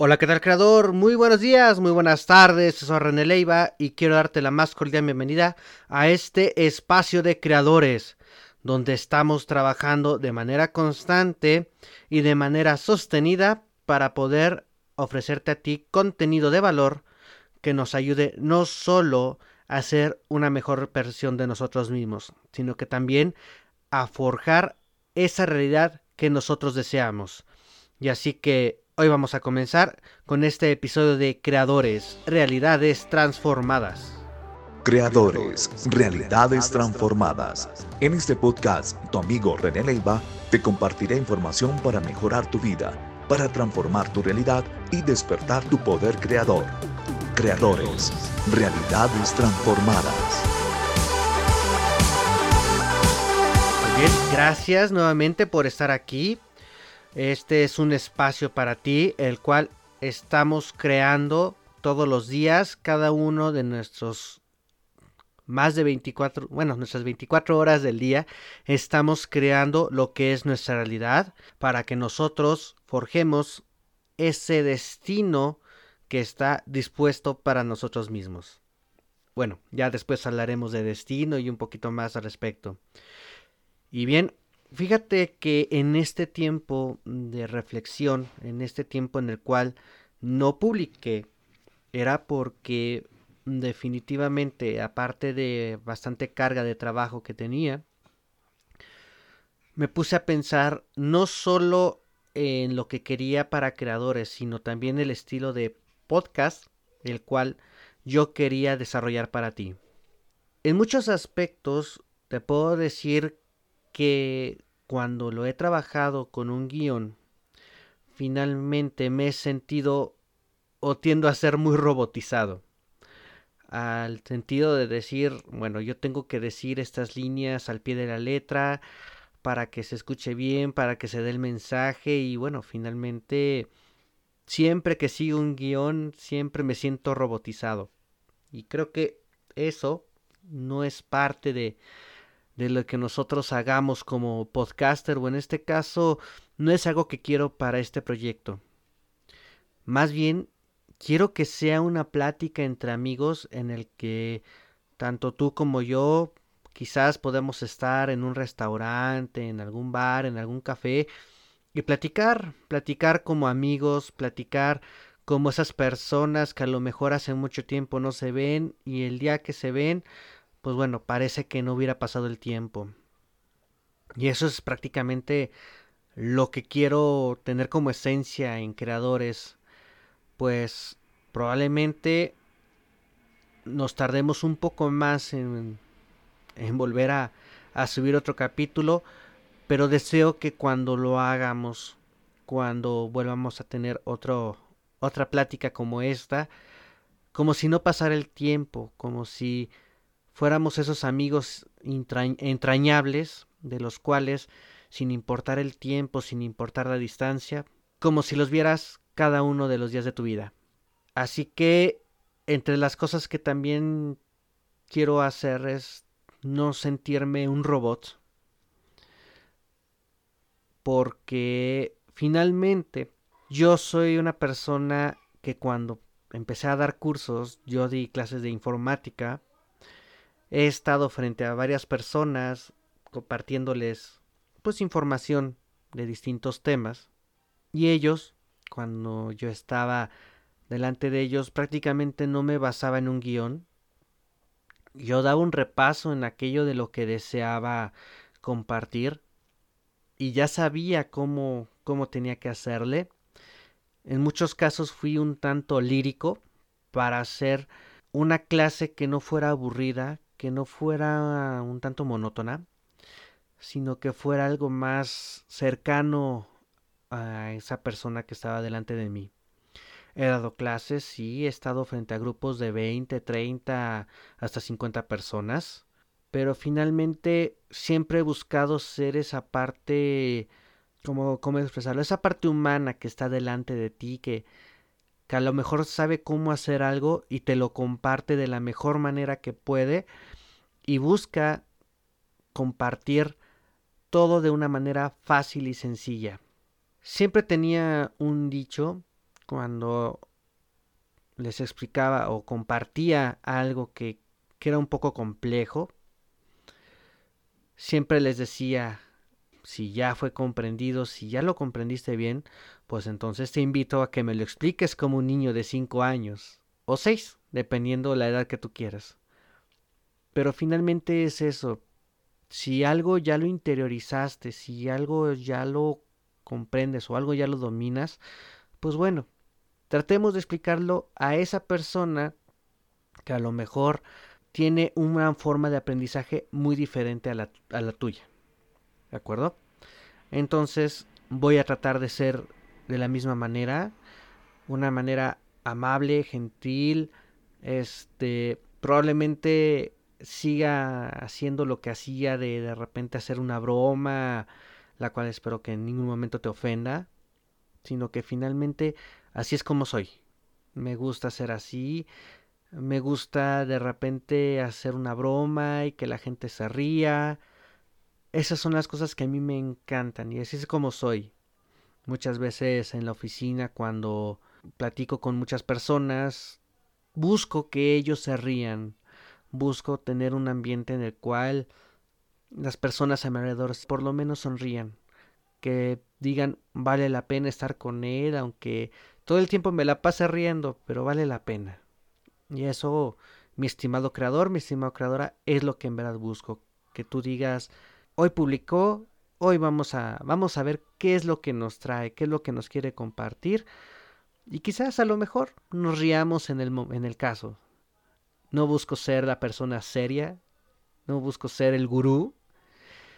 Hola, ¿qué tal creador? Muy buenos días, muy buenas tardes, soy René Leiva y quiero darte la más cordial bienvenida a este espacio de creadores, donde estamos trabajando de manera constante y de manera sostenida para poder ofrecerte a ti contenido de valor que nos ayude no solo a ser una mejor versión de nosotros mismos, sino que también a forjar esa realidad que nosotros deseamos. Y así que Hoy vamos a comenzar con este episodio de Creadores, Realidades Transformadas. Creadores, Realidades Transformadas. En este podcast, tu amigo René Leiva te compartirá información para mejorar tu vida, para transformar tu realidad y despertar tu poder creador. Creadores, Realidades Transformadas. bien, gracias nuevamente por estar aquí este es un espacio para ti, el cual estamos creando todos los días, cada uno de nuestros más de 24, bueno, nuestras 24 horas del día, estamos creando lo que es nuestra realidad para que nosotros forjemos ese destino que está dispuesto para nosotros mismos. Bueno, ya después hablaremos de destino y un poquito más al respecto. Y bien, Fíjate que en este tiempo de reflexión, en este tiempo en el cual no publiqué, era porque definitivamente, aparte de bastante carga de trabajo que tenía, me puse a pensar no solo en lo que quería para creadores, sino también el estilo de podcast, el cual yo quería desarrollar para ti. En muchos aspectos te puedo decir que cuando lo he trabajado con un guion, finalmente me he sentido o tiendo a ser muy robotizado. Al sentido de decir, bueno, yo tengo que decir estas líneas al pie de la letra para que se escuche bien, para que se dé el mensaje y bueno, finalmente siempre que sigo un guion siempre me siento robotizado. Y creo que eso no es parte de, de lo que nosotros hagamos como podcaster o en este caso no es algo que quiero para este proyecto. Más bien quiero que sea una plática entre amigos en el que tanto tú como yo quizás podemos estar en un restaurante, en algún bar, en algún café y platicar, platicar como amigos, platicar como esas personas que a lo mejor hace mucho tiempo no se ven y el día que se ven pues bueno, parece que no hubiera pasado el tiempo. Y eso es prácticamente lo que quiero tener como esencia en creadores. Pues probablemente nos tardemos un poco más en, en volver a, a subir otro capítulo. Pero deseo que cuando lo hagamos, cuando volvamos a tener otro, otra plática como esta, como si no pasara el tiempo, como si fuéramos esos amigos entrañables de los cuales, sin importar el tiempo, sin importar la distancia, como si los vieras cada uno de los días de tu vida. Así que, entre las cosas que también quiero hacer es no sentirme un robot, porque finalmente yo soy una persona que cuando empecé a dar cursos, yo di clases de informática, He estado frente a varias personas compartiéndoles pues información de distintos temas. Y ellos cuando yo estaba delante de ellos prácticamente no me basaba en un guion. Yo daba un repaso en aquello de lo que deseaba compartir. Y ya sabía cómo, cómo tenía que hacerle. En muchos casos fui un tanto lírico para hacer una clase que no fuera aburrida, que no fuera un tanto monótona, sino que fuera algo más cercano a esa persona que estaba delante de mí. He dado clases, sí, he estado frente a grupos de 20, 30, hasta 50 personas, pero finalmente siempre he buscado ser esa parte, como, ¿cómo expresarlo? Esa parte humana que está delante de ti, que, que a lo mejor sabe cómo hacer algo y te lo comparte de la mejor manera que puede y busca compartir todo de una manera fácil y sencilla. Siempre tenía un dicho cuando les explicaba o compartía algo que, que era un poco complejo, siempre les decía, si ya fue comprendido, si ya lo comprendiste bien, pues entonces te invito a que me lo expliques como un niño de 5 años o 6, dependiendo de la edad que tú quieras. Pero finalmente es eso. Si algo ya lo interiorizaste, si algo ya lo comprendes o algo ya lo dominas, pues bueno, tratemos de explicarlo a esa persona que a lo mejor tiene una forma de aprendizaje muy diferente a la, a la tuya. ¿De acuerdo? Entonces voy a tratar de ser de la misma manera, una manera amable, gentil, este, probablemente siga haciendo lo que hacía de de repente hacer una broma, la cual espero que en ningún momento te ofenda, sino que finalmente así es como soy. Me gusta ser así, me gusta de repente hacer una broma y que la gente se ría. Esas son las cosas que a mí me encantan y así es como soy. Muchas veces en la oficina cuando platico con muchas personas, busco que ellos se rían, busco tener un ambiente en el cual las personas a mi alrededor por lo menos sonrían, que digan vale la pena estar con él, aunque todo el tiempo me la pase riendo, pero vale la pena. Y eso, mi estimado creador, mi estimado creadora, es lo que en verdad busco, que tú digas, hoy publicó, hoy vamos a vamos a ver qué es lo que nos trae, qué es lo que nos quiere compartir y quizás a lo mejor nos riamos en el, en el caso. No busco ser la persona seria, no busco ser el gurú.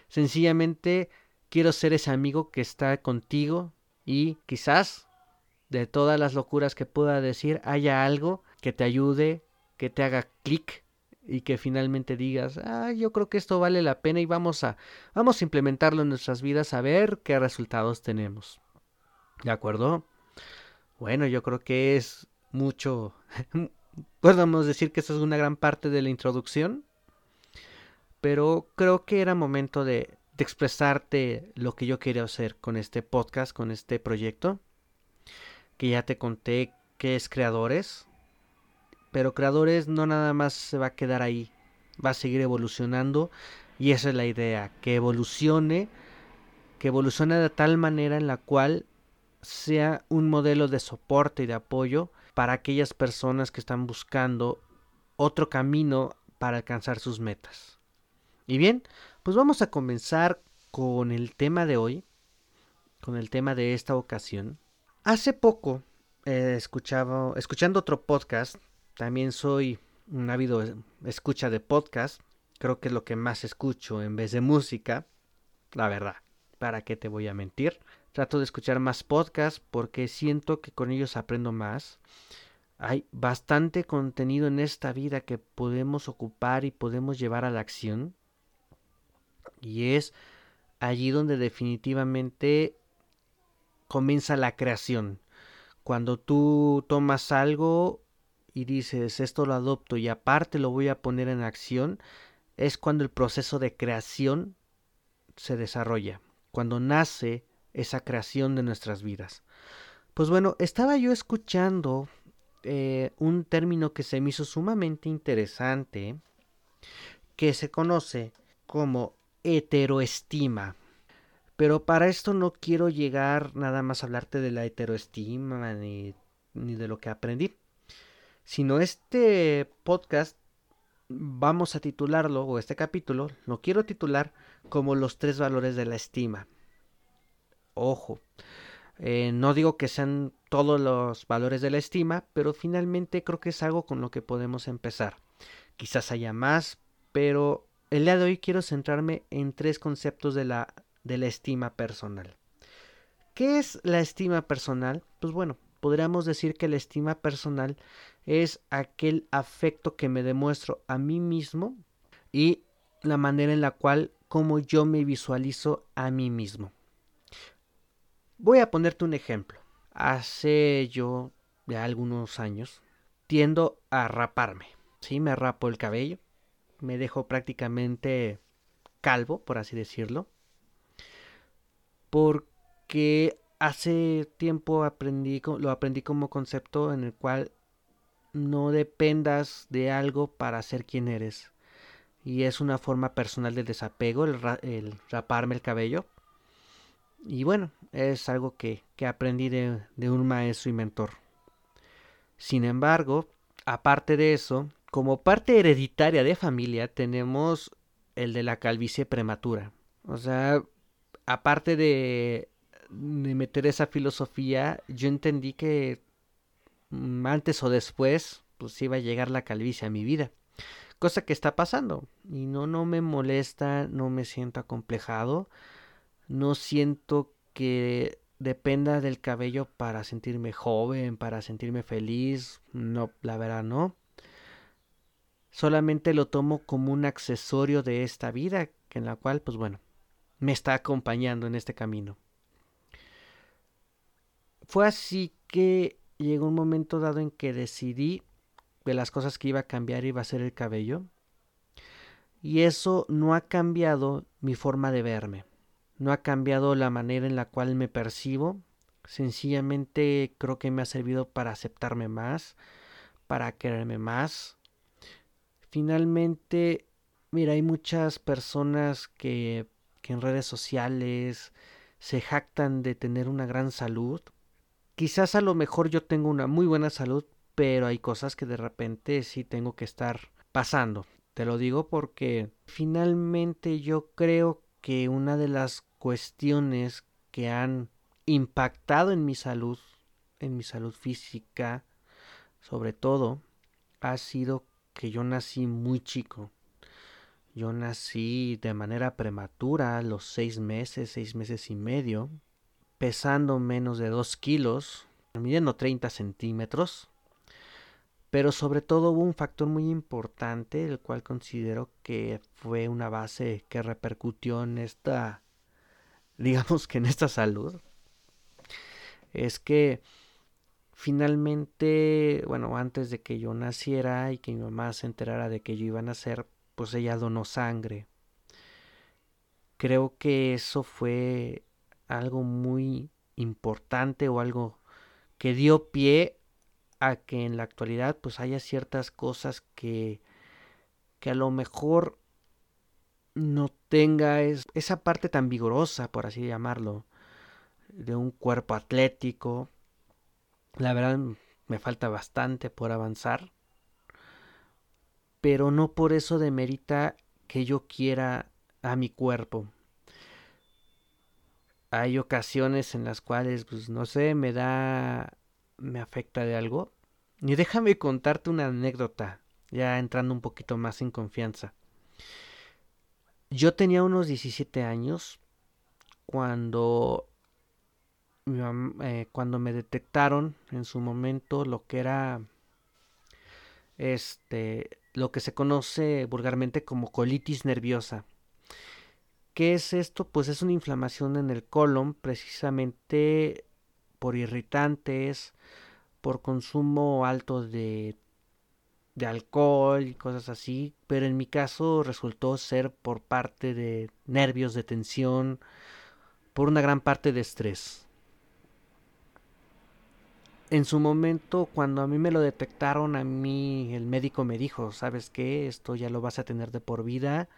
Sencillamente quiero ser ese amigo que está contigo y quizás de todas las locuras que pueda decir haya algo que te ayude, que te haga clic y que finalmente digas, ah, yo creo que esto vale la pena y vamos a, vamos a implementarlo en nuestras vidas a ver qué resultados tenemos. ¿De acuerdo? Bueno, yo creo que es mucho, podemos decir que eso es una gran parte de la introducción, pero creo que era momento de, de expresarte lo que yo quería hacer con este podcast, con este proyecto, que ya te conté que es creadores, pero creadores no nada más se va a quedar ahí, va a seguir evolucionando y esa es la idea, que evolucione, que evolucione de tal manera en la cual sea un modelo de soporte y de apoyo para aquellas personas que están buscando otro camino para alcanzar sus metas. Y bien, pues vamos a comenzar con el tema de hoy, con el tema de esta ocasión. Hace poco eh, escuchaba, escuchando otro podcast, también soy un ávido escucha de podcast, creo que es lo que más escucho en vez de música, la verdad, ¿para qué te voy a mentir? Trato de escuchar más podcasts porque siento que con ellos aprendo más. Hay bastante contenido en esta vida que podemos ocupar y podemos llevar a la acción. Y es allí donde definitivamente comienza la creación. Cuando tú tomas algo y dices, esto lo adopto y aparte lo voy a poner en acción, es cuando el proceso de creación se desarrolla. Cuando nace esa creación de nuestras vidas. Pues bueno, estaba yo escuchando eh, un término que se me hizo sumamente interesante, que se conoce como heteroestima. Pero para esto no quiero llegar nada más a hablarte de la heteroestima ni, ni de lo que aprendí, sino este podcast vamos a titularlo, o este capítulo, lo quiero titular como los tres valores de la estima. Ojo, eh, no digo que sean todos los valores de la estima, pero finalmente creo que es algo con lo que podemos empezar. Quizás haya más, pero el día de hoy quiero centrarme en tres conceptos de la, de la estima personal. ¿Qué es la estima personal? Pues bueno, podríamos decir que la estima personal es aquel afecto que me demuestro a mí mismo y la manera en la cual como yo me visualizo a mí mismo. Voy a ponerte un ejemplo. Hace yo de algunos años tiendo a raparme. Sí, me rapo el cabello. Me dejo prácticamente calvo, por así decirlo. Porque hace tiempo aprendí, lo aprendí como concepto en el cual no dependas de algo para ser quien eres. Y es una forma personal de desapego el, raparme el cabello. Y bueno, es algo que, aprendí de, de un maestro y mentor. Sin embargo, aparte de eso, como parte hereditaria de familia, tenemos el de la calvicie prematura. O sea, aparte de meter esa filosofía, yo entendí que antes o después, pues iba a llegar la calvicie a mi vida. Cosa que está pasando. Y no, no me molesta, no me siento acomplejado. No siento que dependa del cabello para sentirme joven, para sentirme feliz. No, la verdad no. Solamente lo tomo como un accesorio de esta vida, en la cual, pues bueno, me está acompañando en este camino. Fue así que llegó un momento dado en que decidí de las cosas que iba a cambiar iba a ser el cabello. Y eso no ha cambiado mi forma de verme. No ha cambiado la manera en la cual me percibo. Sencillamente creo que me ha servido para aceptarme más, para quererme más. Finalmente, mira, hay muchas personas que, que en redes sociales se jactan de tener una gran salud. Quizás a lo mejor yo tengo una muy buena salud, pero hay cosas que de repente sí tengo que estar pasando. Te lo digo porque finalmente yo creo que una de las cuestiones que han impactado en mi salud, en mi salud física, sobre todo, ha sido que yo nací muy chico. Yo nací de manera prematura a los seis meses, seis meses y medio, pesando menos de dos kilos, midiendo 30 centímetros, pero sobre todo hubo un factor muy importante, el cual considero que fue una base que repercutió en esta, digamos que en esta salud. Es que finalmente, bueno, antes de que yo naciera y que mi mamá se enterara de que yo iba a nacer, pues ella donó sangre. Creo que eso fue algo muy importante o algo que dio pie a que en la actualidad pues haya ciertas cosas que, que a lo mejor no tenga esa parte tan vigorosa, por así llamarlo, de un cuerpo atlético. La verdad me falta bastante por avanzar, pero no por eso demerita que yo quiera a mi cuerpo. Hay ocasiones en las cuales, pues no sé, me da me afecta de algo. Y déjame contarte una anécdota, ya entrando un poquito más en confianza. Yo tenía unos 17 años cuando, eh, cuando me detectaron en su momento lo que era este lo que se conoce vulgarmente como colitis nerviosa. ¿Qué es esto? Pues es una inflamación en el colon precisamente por irritantes, por consumo alto de, de alcohol y cosas así, pero en mi caso resultó ser por parte de nervios de tensión, por una gran parte de estrés. En su momento, cuando a mí me lo detectaron, a mí el médico me dijo, ¿sabes qué? Esto ya lo vas a tener de por vida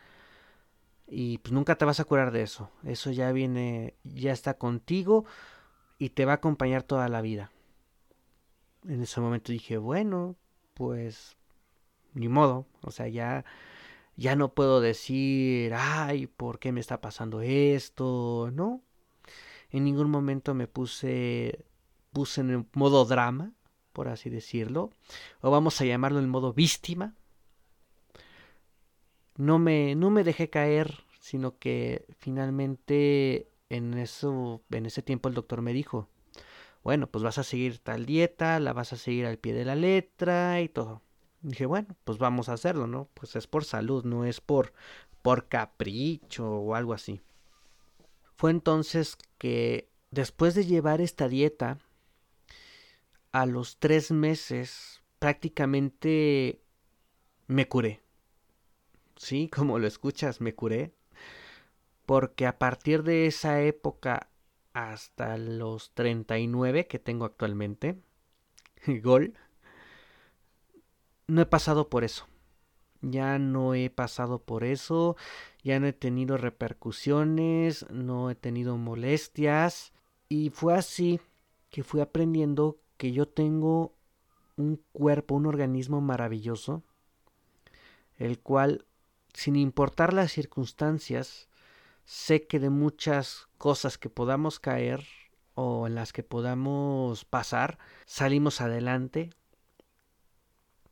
y pues nunca te vas a curar de eso. Eso ya viene, ya está contigo y te va a acompañar toda la vida. En ese momento dije, bueno, pues ni modo, o sea, ya ya no puedo decir, ay, ¿por qué me está pasando esto? No. En ningún momento me puse puse en el modo drama, por así decirlo, o vamos a llamarlo en modo víctima. No me no me dejé caer, sino que finalmente en, eso, en ese tiempo el doctor me dijo, bueno, pues vas a seguir tal dieta, la vas a seguir al pie de la letra y todo. dije, bueno, pues vamos a hacerlo, ¿no? Pues es por salud, no es por, por capricho o algo así. Fue entonces que después de llevar esta dieta, a los tres meses prácticamente me curé. Sí, como lo escuchas, me curé porque a partir de esa época hasta los 39 que tengo actualmente, gol, no he pasado por eso. Ya no he pasado por eso, ya no he tenido repercusiones, no he tenido molestias. Y fue así que fui aprendiendo que yo tengo un cuerpo, un organismo maravilloso, el cual, sin importar las circunstancias, sé que de muchas cosas que podamos caer o en las que podamos pasar, salimos adelante.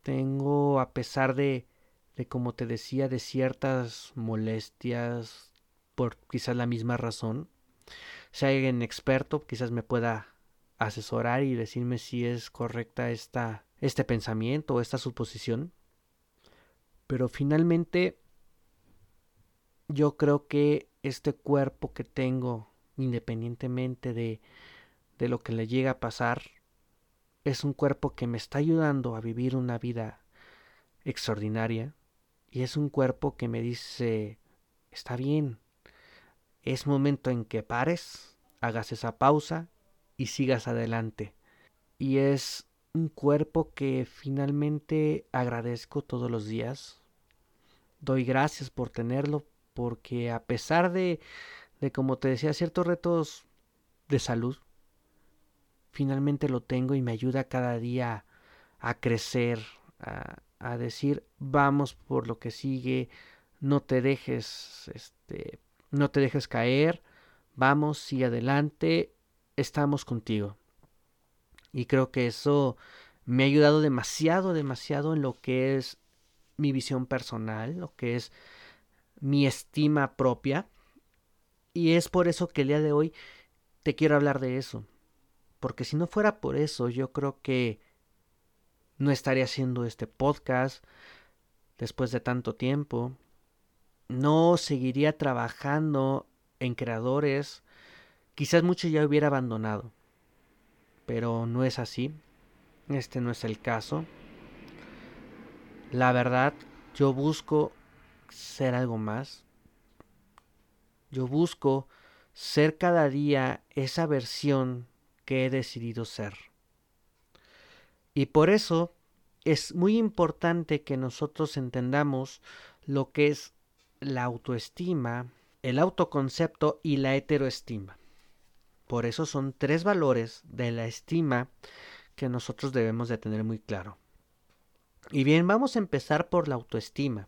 Tengo, a pesar de, de como te decía, de ciertas molestias, por quizás la misma razón, si hay alguien experto, quizás me pueda asesorar y decirme si es correcta esta, este pensamiento o esta suposición. Pero finalmente yo creo que este cuerpo que tengo, independientemente de, de lo que le llega a pasar, es un cuerpo que me está ayudando a vivir una vida extraordinaria y es un cuerpo que me dice, está bien, es momento en que pares, hagas esa pausa y sigas adelante. Y es un cuerpo que finalmente agradezco todos los días. Doy gracias por tenerlo porque a pesar de, de como te decía, ciertos retos de salud, finalmente lo tengo y me ayuda cada día a crecer, a, a decir vamos por lo que sigue, no te dejes, este, no te dejes caer, vamos, sigue adelante, estamos contigo. Y creo que eso me ha ayudado demasiado, demasiado en lo que es mi visión personal, lo que es mi estima propia. Y es por eso que el día de hoy te quiero hablar de eso. Porque si no fuera por eso, yo creo que no estaría haciendo este podcast después de tanto tiempo. No seguiría trabajando en creadores Quizás mucho ya hubiera abandonado, pero no es así. Este no es el caso. La verdad, yo busco ser algo más. Yo busco ser cada día esa versión que he decidido ser. Y por eso es muy importante que nosotros entendamos lo que es la autoestima, el autoconcepto y la heteroestima. Por eso son tres valores de la estima que nosotros debemos de tener muy claro. Y bien, vamos a empezar por la autoestima.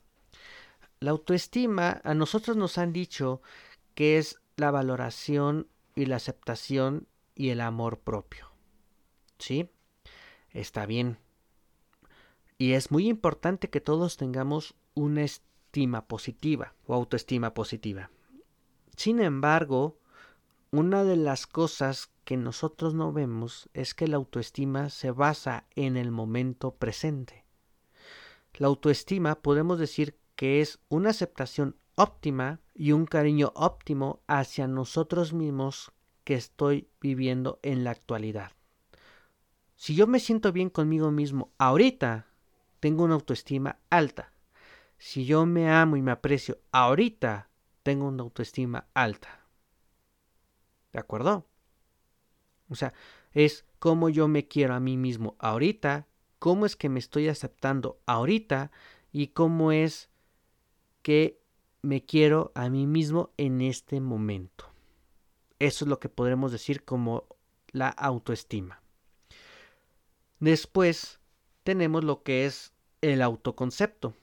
La autoestima a nosotros nos han dicho que es la valoración y la aceptación y el amor propio. ¿Sí? Está bien. Y es muy importante que todos tengamos una estima positiva o autoestima positiva. Sin embargo, una de las cosas que nosotros no vemos es que la autoestima se basa en el momento presente. La autoestima podemos decir que es una aceptación óptima y un cariño óptimo hacia nosotros mismos que estoy viviendo en la actualidad. Si yo me siento bien conmigo mismo ahorita, tengo una autoestima alta. Si yo me amo y me aprecio ahorita, tengo una autoestima alta. ¿De acuerdo? O sea, es cómo yo me quiero a mí mismo ahorita, cómo es que me estoy aceptando ahorita y cómo es que me quiero a mí mismo en este momento. Eso es lo que podremos decir como la autoestima. Después tenemos lo que es el autoconcepto.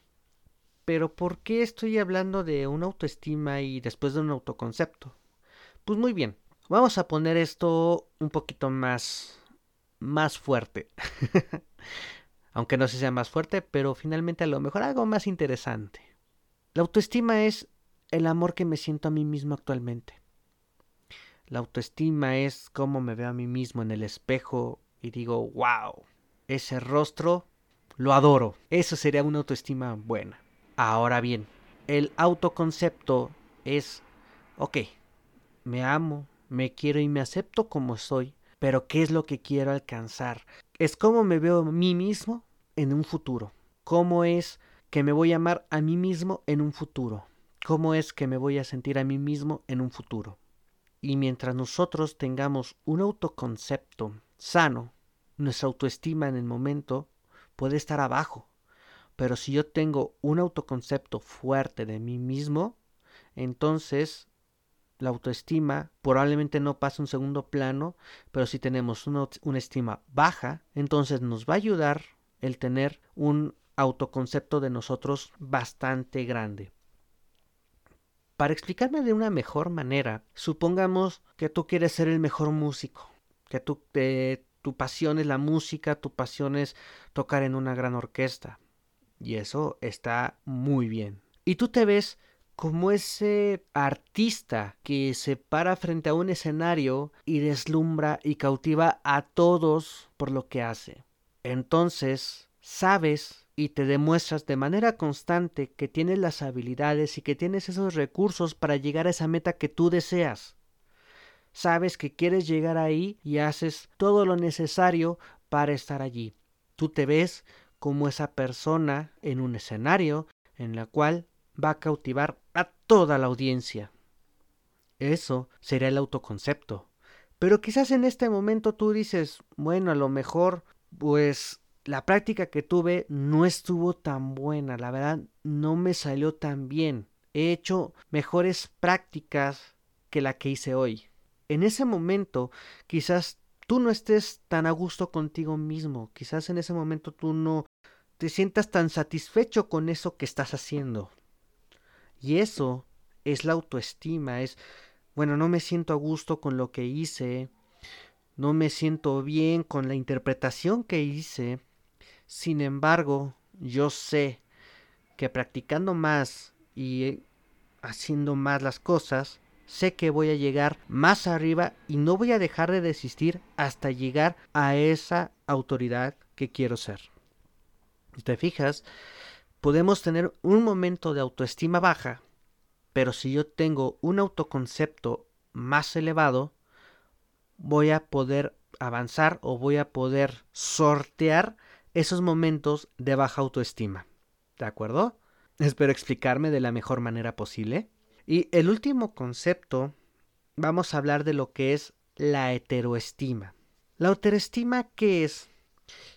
Pero ¿por qué estoy hablando de una autoestima y después de un autoconcepto? Pues muy bien, Vamos a poner esto un poquito más, más fuerte. Aunque no sea más fuerte, pero finalmente a lo mejor algo más interesante. La autoestima es el amor que me siento a mí mismo actualmente. La autoestima es cómo me veo a mí mismo en el espejo y digo, wow, ese rostro lo adoro. Eso sería una autoestima buena. Ahora bien, el autoconcepto es, ok, me amo, me quiero y me acepto como soy, pero ¿qué es lo que quiero alcanzar? Es cómo me veo a mí mismo en un futuro. ¿Cómo es que me voy a amar a mí mismo en un futuro? ¿Cómo es que me voy a sentir a mí mismo en un futuro? Y mientras nosotros tengamos un autoconcepto sano, nuestra autoestima en el momento puede estar abajo. Pero si yo tengo un autoconcepto fuerte de mí mismo, entonces la autoestima probablemente no pasa un segundo plano, pero si tenemos una, una, estima baja, entonces nos va a ayudar el tener un autoconcepto de nosotros bastante grande. Para explicarme de una mejor manera, supongamos que tú quieres ser el mejor músico, que tú, eh, tu pasión es la música, tu pasión es tocar en una gran orquesta. Y eso está muy bien. Y tú te ves como ese artista que se para frente a un escenario y deslumbra y cautiva a todos por lo que hace. Entonces, sabes y te demuestras de manera constante que tienes las habilidades y que tienes esos recursos para llegar a esa meta que tú deseas. Sabes que quieres llegar ahí y haces todo lo necesario para estar allí. Tú te ves como esa persona en un escenario en la cual va a cautivar a toda la audiencia. Eso sería el autoconcepto. Pero quizás en este momento tú dices, bueno, a lo mejor, pues la práctica que tuve no estuvo tan buena, la verdad no me salió tan bien. He hecho mejores prácticas que la que hice hoy. En ese momento, quizás tú no estés tan a gusto contigo mismo, quizás en ese momento tú no te sientas tan satisfecho con eso que estás haciendo. Y eso es la autoestima, es, bueno, no me siento a gusto con lo que hice, no me siento bien con la interpretación que hice. Sin embargo, yo sé que practicando más y haciendo más las cosas, sé que voy a llegar más arriba y no voy a dejar de desistir hasta llegar a esa autoridad que quiero ser. Si te fijas, podemos tener un momento de autoestima baja, pero si yo tengo un autoconcepto más elevado, voy a poder avanzar o voy a poder sortear esos momentos de baja autoestima. ¿De acuerdo? Espero explicarme de la mejor manera posible. Y el último concepto, vamos a hablar de lo que es la heteroestima. La heteroestima, ¿qué es?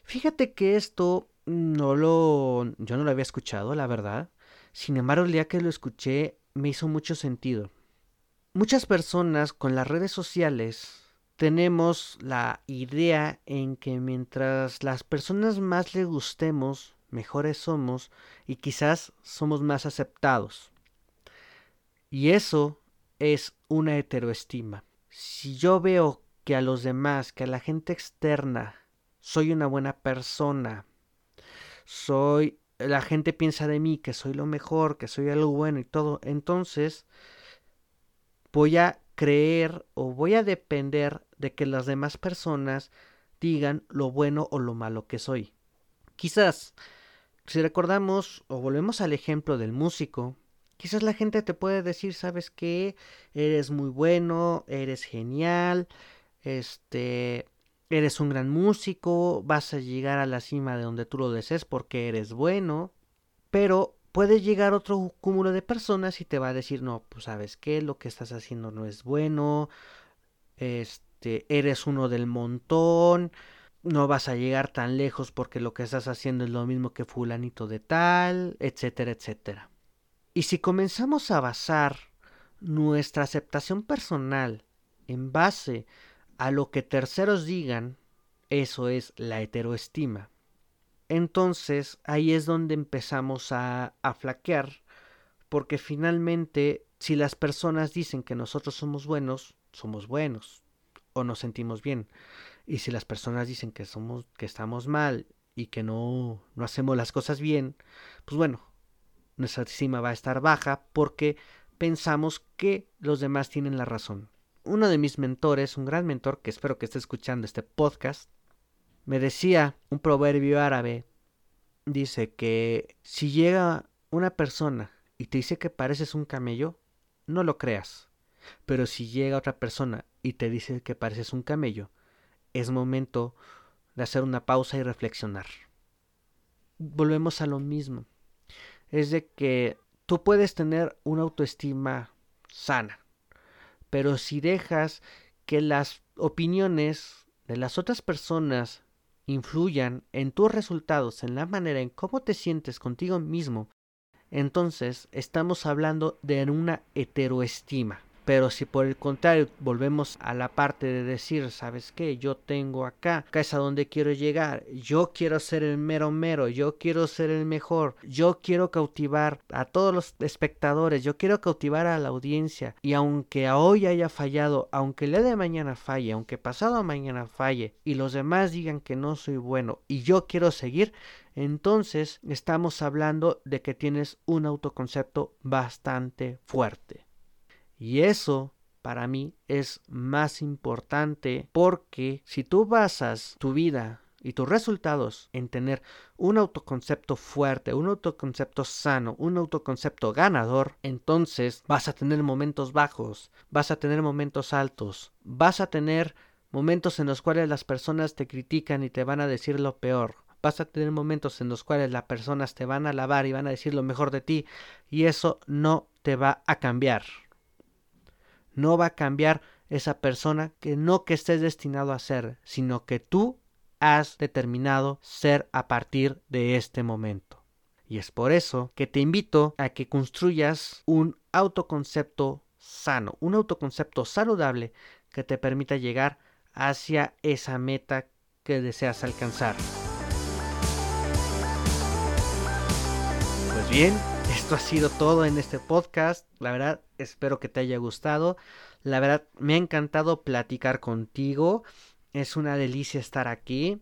Fíjate que esto no lo, yo no lo había escuchado, la verdad. Sin embargo, el día que lo escuché me hizo mucho sentido. Muchas personas con las redes sociales tenemos la idea en que mientras las personas más le gustemos, mejores somos y quizás somos más aceptados. Y eso es una heteroestima. Si yo veo que a los demás, que a la gente externa, soy una buena persona, soy, la gente piensa de mí que soy lo mejor, que soy algo bueno y todo, entonces voy a creer o voy a depender de que las demás personas digan lo bueno o lo malo que soy. Quizás, si recordamos o volvemos al ejemplo del músico, quizás la gente te puede decir, sabes qué, eres muy bueno, eres genial, este, eres un gran músico, vas a llegar a la cima de donde tú lo desees porque eres bueno, pero puede llegar otro cúmulo de personas y te va a decir, no, pues sabes qué, lo que estás haciendo no es bueno, este, eres uno del montón, no vas a llegar tan lejos porque lo que estás haciendo es lo mismo que fulanito de tal, etcétera, etcétera. Y si comenzamos a basar nuestra aceptación personal en base a lo que terceros digan, eso es la heteroestima. Entonces ahí es donde empezamos a, a flaquear, porque finalmente si las personas dicen que nosotros somos buenos, somos buenos o nos sentimos bien. Y si las personas dicen que somos que estamos mal y que no no hacemos las cosas bien, pues bueno, nuestra estima va a estar baja porque pensamos que los demás tienen la razón uno de mis mentores, un gran mentor que espero que esté escuchando este podcast, me decía un proverbio árabe, dice que si llega una persona y te dice que pareces un camello, no lo creas. Pero si llega otra persona y te dice que pareces un camello, es momento de hacer una pausa y reflexionar. Volvemos a lo mismo. Es de que tú puedes tener una autoestima sana, Pero si dejas que las opiniones de las otras personas influyan en tus resultados, en la manera en cómo te sientes contigo mismo, entonces estamos hablando de una heteroestima. Pero si por el contrario volvemos a la parte de decir, ¿sabes qué? Yo tengo acá, acá es a donde quiero llegar, yo quiero ser el mero mero, yo quiero ser el mejor, yo quiero cautivar a todos los espectadores, yo quiero cautivar a la audiencia y aunque hoy haya fallado, aunque el día de mañana falle, aunque pasado mañana falle y los demás digan que no soy bueno y yo quiero seguir, entonces estamos hablando de que tienes un autoconcepto bastante fuerte. Y eso para mí es más importante porque si tú basas tu vida y tus resultados en tener un autoconcepto fuerte, un autoconcepto sano, un autoconcepto ganador, entonces vas a tener momentos bajos, vas a tener momentos altos, vas a tener momentos en los cuales las personas te critican y te van a decir lo peor. Vas a tener momentos en los cuales las personas te van a alabar y van a decir lo mejor de ti y eso no te va a cambiar. No va a cambiar esa persona que no que estés destinado a ser, sino que tú has determinado ser a partir de este momento. Y es por eso que te invito a que construyas un autoconcepto sano, un autoconcepto saludable que te permita llegar hacia esa meta que deseas alcanzar. Pues bien, esto ha sido todo en este podcast. La verdad, espero que te haya gustado. La verdad, me ha encantado platicar contigo. Es una delicia estar aquí.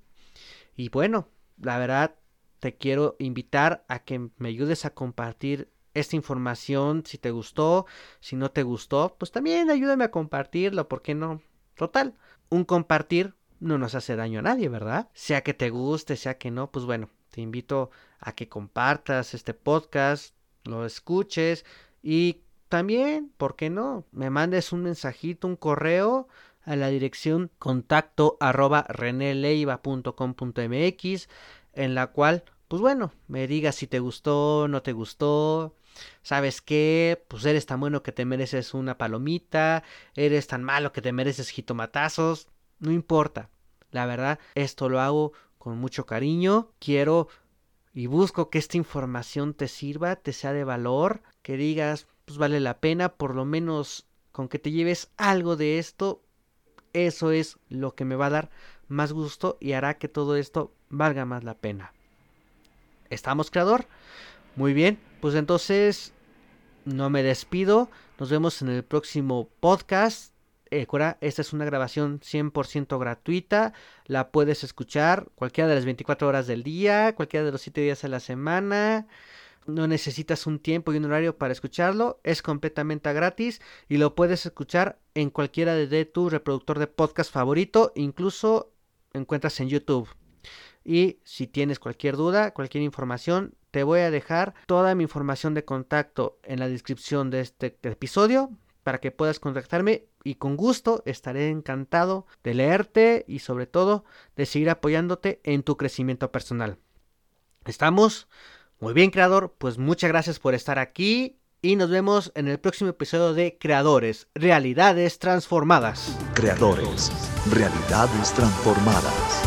Y bueno, la verdad, te quiero invitar a que me ayudes a compartir esta información si te gustó. Si no te gustó, pues también ayúdame a compartirlo, ¿por qué no? Total, un compartir no nos hace daño a nadie, ¿verdad? Sea que te guste, sea que no, pues bueno, te invito a que compartas este podcast, lo escuches y también, ¿por qué no? Me mandes un mensajito, un correo a la dirección contacto arroba reneleiva.com.mx en la cual, pues bueno, me digas si te gustó, no te gustó, ¿Sabes qué? Pues eres tan bueno que te mereces una palomita, eres tan malo que te mereces jitomatazos, no importa. La verdad, esto lo hago con mucho cariño. Quiero y busco que esta información te sirva, te sea de valor, que digas, pues vale la pena, por lo menos con que te lleves algo de esto, eso es lo que me va a dar más gusto y hará que todo esto valga más la pena. ¿Estamos, creador? Muy bien, pues entonces no me despido, nos vemos en el próximo podcast eh, esta es una grabación 100% gratuita. La puedes escuchar cualquiera de las 24 horas del día, cualquiera de los 7 días de la semana. No necesitas un tiempo y un horario para escucharlo. Es completamente gratis y lo puedes escuchar en cualquiera de tu reproductor de podcast favorito. Incluso encuentras en YouTube. Y si tienes cualquier duda, cualquier información, te voy a dejar toda mi información de contacto en la descripción de este episodio para que puedas contactarme y con gusto estaré encantado de leerte y sobre todo de seguir apoyándote en tu crecimiento personal. ¿Estamos? Muy bien, creador, pues muchas gracias por estar aquí y nos vemos en el próximo episodio de Creadores, Realidades Transformadas. Creadores, Realidades Transformadas.